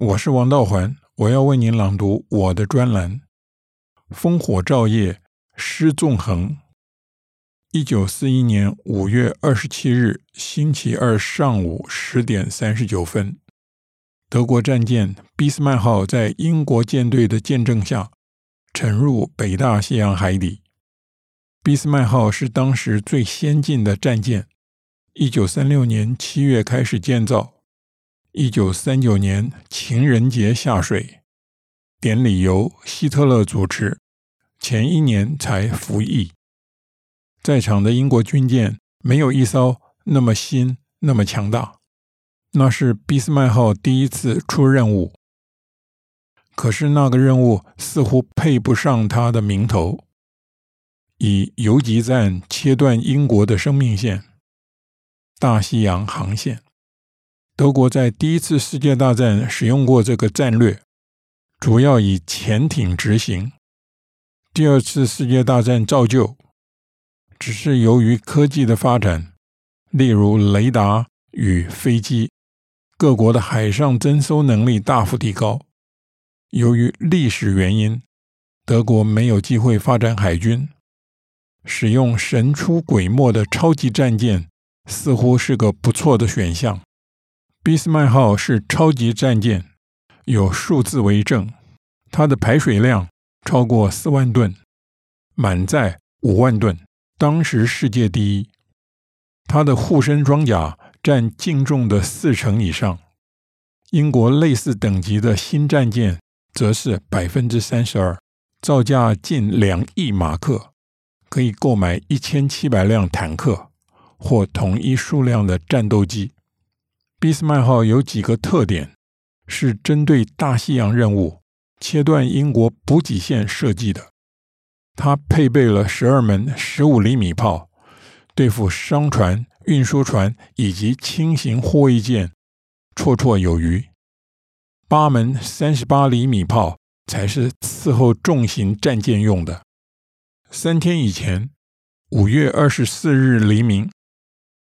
我是王道环，我要为您朗读我的专栏《烽火照夜，诗纵横》。一九四一年五月二十七日星期二上午十点三十九分，德国战舰“俾斯麦号”在英国舰队的见证下沉入北大西洋海底。“俾斯麦号”是当时最先进的战舰，一九三六年七月开始建造。一九三九年情人节下水，典礼由希特勒主持，前一年才服役。在场的英国军舰没有一艘那么新、那么强大。那是俾斯麦号第一次出任务，可是那个任务似乎配不上他的名头，以游击战切断英国的生命线——大西洋航线。德国在第一次世界大战使用过这个战略，主要以潜艇执行。第二次世界大战照旧，只是由于科技的发展，例如雷达与飞机，各国的海上侦搜能力大幅提高。由于历史原因，德国没有机会发展海军，使用神出鬼没的超级战舰似乎是个不错的选项。俾斯麦号是超级战舰，有数字为证。它的排水量超过四万吨，满载五万吨，当时世界第一。它的护身装甲占净重的四成以上。英国类似等级的新战舰则是百分之三十二，造价近两亿马克，可以购买一千七百辆坦克或同一数量的战斗机。俾斯麦号有几个特点，是针对大西洋任务切断英国补给线设计的。它配备了十二门十五厘米炮，对付商船、运输船以及轻型护卫舰绰绰有余。八门三十八厘米炮才是伺候重型战舰用的。三天以前，五月二十四日黎明。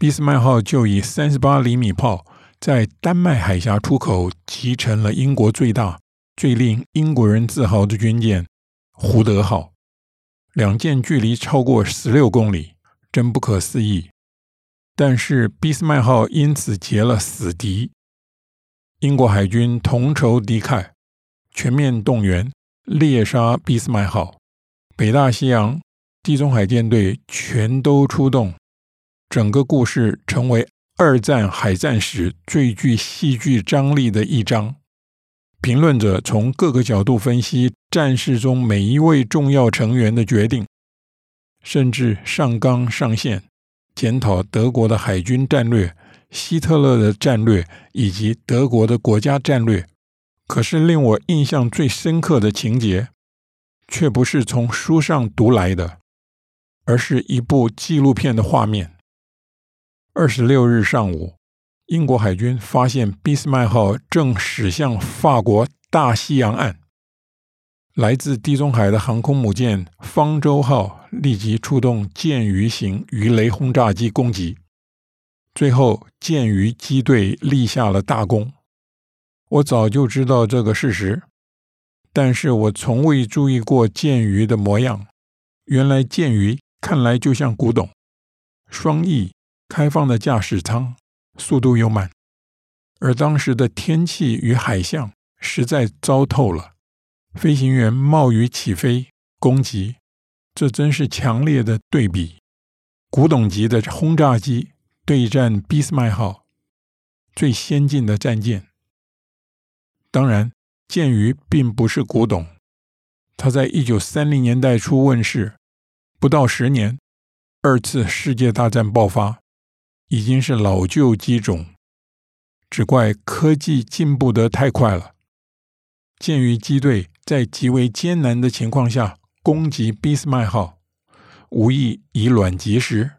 俾斯麦号就以三十八厘米炮在丹麦海峡出口集成了英国最大、最令英国人自豪的军舰“胡德号”。两舰距离超过十六公里，真不可思议。但是俾斯麦号因此结了死敌。英国海军同仇敌忾，全面动员猎杀俾斯麦号。北大西洋、地中海舰队全都出动。整个故事成为二战海战史最具戏剧张力的一章。评论者从各个角度分析战事中每一位重要成员的决定，甚至上纲上线检讨德国的海军战略、希特勒的战略以及德国的国家战略。可是令我印象最深刻的情节，却不是从书上读来的，而是一部纪录片的画面。二十六日上午，英国海军发现俾斯麦号正驶向法国大西洋岸。来自地中海的航空母舰“方舟号”立即出动剑鱼型鱼雷轰炸机攻击，最后剑鱼机队立下了大功。我早就知道这个事实，但是我从未注意过剑鱼的模样。原来剑鱼看来就像古董，双翼。开放的驾驶舱，速度又慢，而当时的天气与海象实在糟透了。飞行员冒雨起飞攻击，这真是强烈的对比。古董级的轰炸机对战俾斯麦号，最先进的战舰。当然，剑鱼并不是古董，它在一九三零年代初问世，不到十年，二次世界大战爆发。已经是老旧机种，只怪科技进步得太快了。鉴于机队在极为艰难的情况下攻击俾斯麦号，无意以卵击石。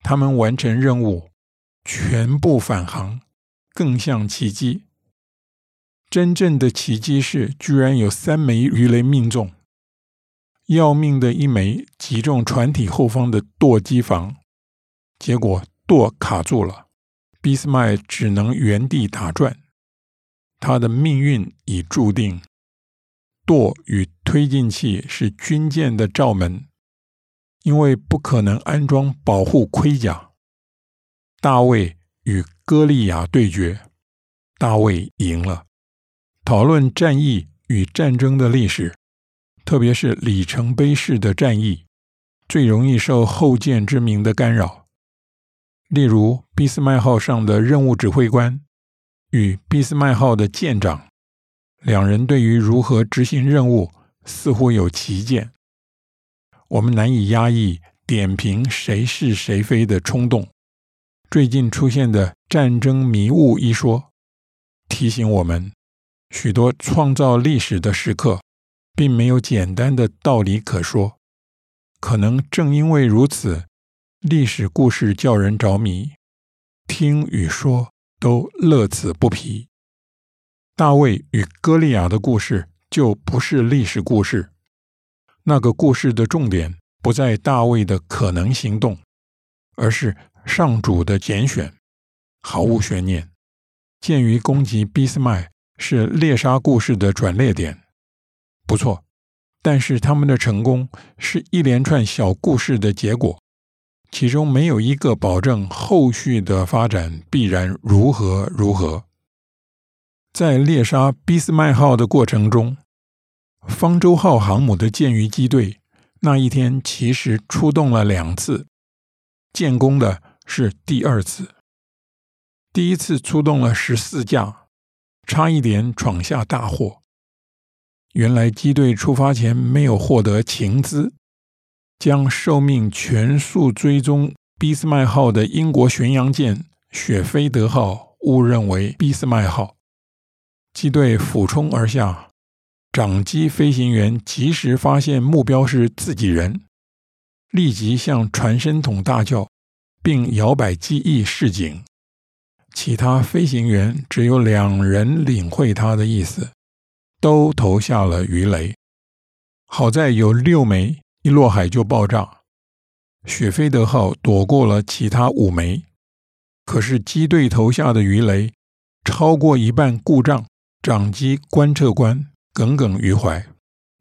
他们完成任务，全部返航，更像奇迹。真正的奇迹是，居然有三枚鱼雷命中，要命的一枚击中船体后方的舵机房，结果。舵卡住了，俾斯麦只能原地打转。他的命运已注定。舵与推进器是军舰的罩门，因为不可能安装保护盔甲。大卫与歌利亚对决，大卫赢了。讨论战役与战争的历史，特别是里程碑式的战役，最容易受后见之明的干扰。例如，俾斯麦号上的任务指挥官与俾斯麦号的舰长。两人对于如何执行任务似乎有歧见，我们难以压抑点评谁是谁非的冲动。最近出现的“战争迷雾”一说，提醒我们，许多创造历史的时刻，并没有简单的道理可说。可能正因为如此，历史故事叫人着迷，听与说都乐此不疲。大卫与歌利亚的故事就不是历史故事，那个故事的重点不在大卫的可能行动，而是上主的拣选。毫无悬念，鉴于攻击俾斯麦是猎杀故事的转捩点，不错。但是他们的成功是一连串小故事的结果，其中没有一个保证后续的发展必然如何如何。在猎杀俾斯麦号的过程中，方舟号航母的舰鱼机队那一天其实出动了两次，建功的是第二次。第一次出动了十四架，差一点闯下大祸。原来机队出发前没有获得情资，将受命全速追踪俾斯麦号的英国巡洋舰雪菲德号误认为俾斯麦号。机队俯冲而下，长机飞行员及时发现目标是自己人，立即向传声筒大叫，并摇摆机翼示警。其他飞行员只有两人领会他的意思，都投下了鱼雷。好在有六枚一落海就爆炸，雪菲德号躲过了其他五枚。可是机队投下的鱼雷超过一半故障。长机观测官耿耿于怀，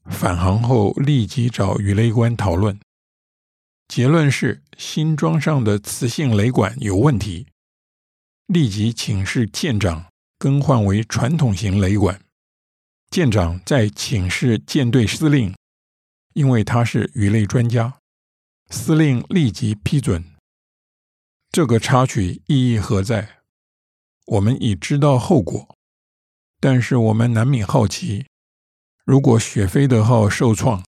返航后立即找鱼雷官讨论，结论是新装上的磁性雷管有问题，立即请示舰长更换为传统型雷管。舰长再请示舰队司令，因为他是鱼雷专家，司令立即批准。这个插曲意义何在？我们已知道后果。但是我们难免好奇，如果雪菲德号受创，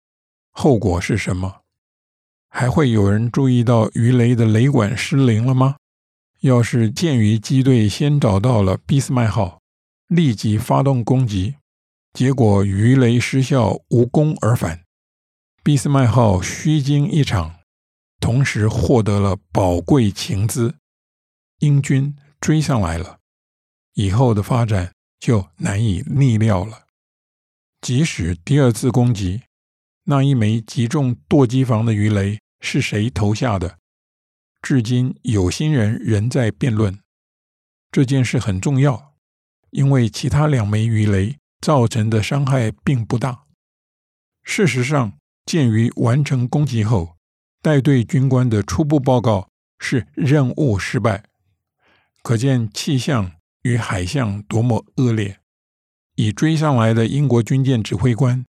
后果是什么？还会有人注意到鱼雷的雷管失灵了吗？要是舰鱼机队先找到了俾斯麦号，立即发动攻击，结果鱼雷失效，无功而返，俾斯麦号虚惊一场，同时获得了宝贵情资，英军追上来了，以后的发展。就难以逆料了。即使第二次攻击，那一枚击中舵机房的鱼雷是谁投下的，至今有心人仍在辩论。这件事很重要，因为其他两枚鱼雷造成的伤害并不大。事实上，鉴于完成攻击后，带队军官的初步报告是任务失败，可见气象。与海象多么恶劣！已追上来的英国军舰指挥官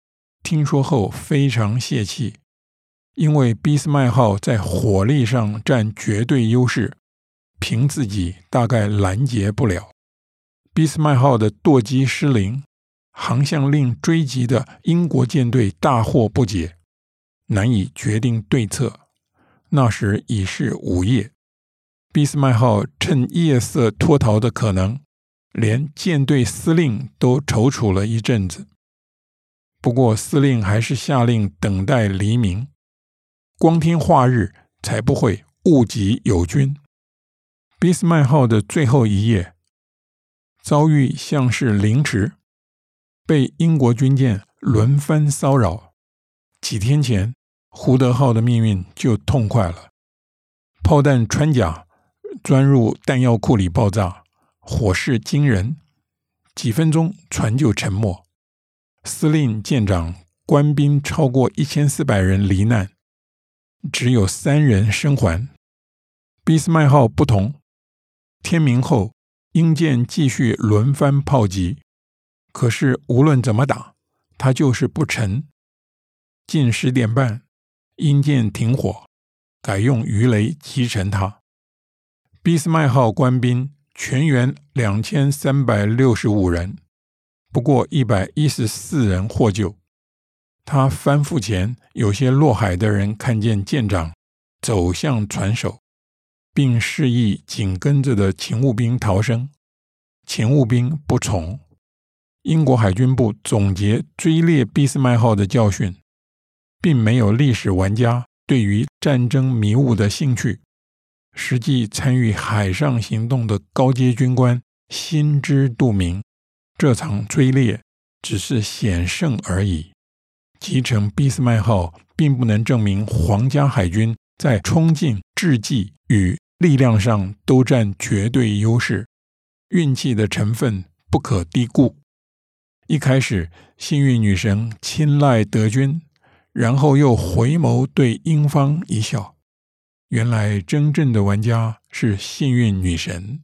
听说后非常泄气，因为俾斯麦号在火力上占绝对优势，凭自己大概拦截不了。俾斯麦号的舵机失灵，航向令追击的英国舰队大惑不解，难以决定对策。那时已是午夜，俾斯麦号趁夜色脱逃的可能。连舰队司令都踌躇了一阵子，不过司令还是下令等待黎明。光天化日才不会误及友军。俾斯麦号的最后一夜遭遇像是凌迟，被英国军舰轮番骚扰。几天前，胡德号的命运就痛快了，炮弹穿甲钻入弹药库里爆炸。火势惊人，几分钟船就沉没，司令、舰长、官兵超过一千四百人罹难，只有三人生还。俾斯麦号不同，天明后英舰继续轮番炮击，可是无论怎么打，它就是不沉。近十点半，英舰停火，改用鱼雷击沉它。俾斯麦号官兵全员两千三百六十五人，不过一百一十四人获救。他翻覆前，有些落海的人看见舰长走向船首，并示意紧跟着的勤务兵逃生，勤务兵不从。英国海军部总结追猎俾斯麦号的教训，并没有历史玩家对于战争迷雾的兴趣。实际参与海上行动的高阶军官心知肚明，这场追猎只是险胜而已。击沉俾斯麦号并不能证明皇家海军在冲劲、智计与力量上都占绝对优势，运气的成分不可低估。一开始，幸运女神青睐德军，然后又回眸对英方一笑。原来真正的玩家是幸运女神。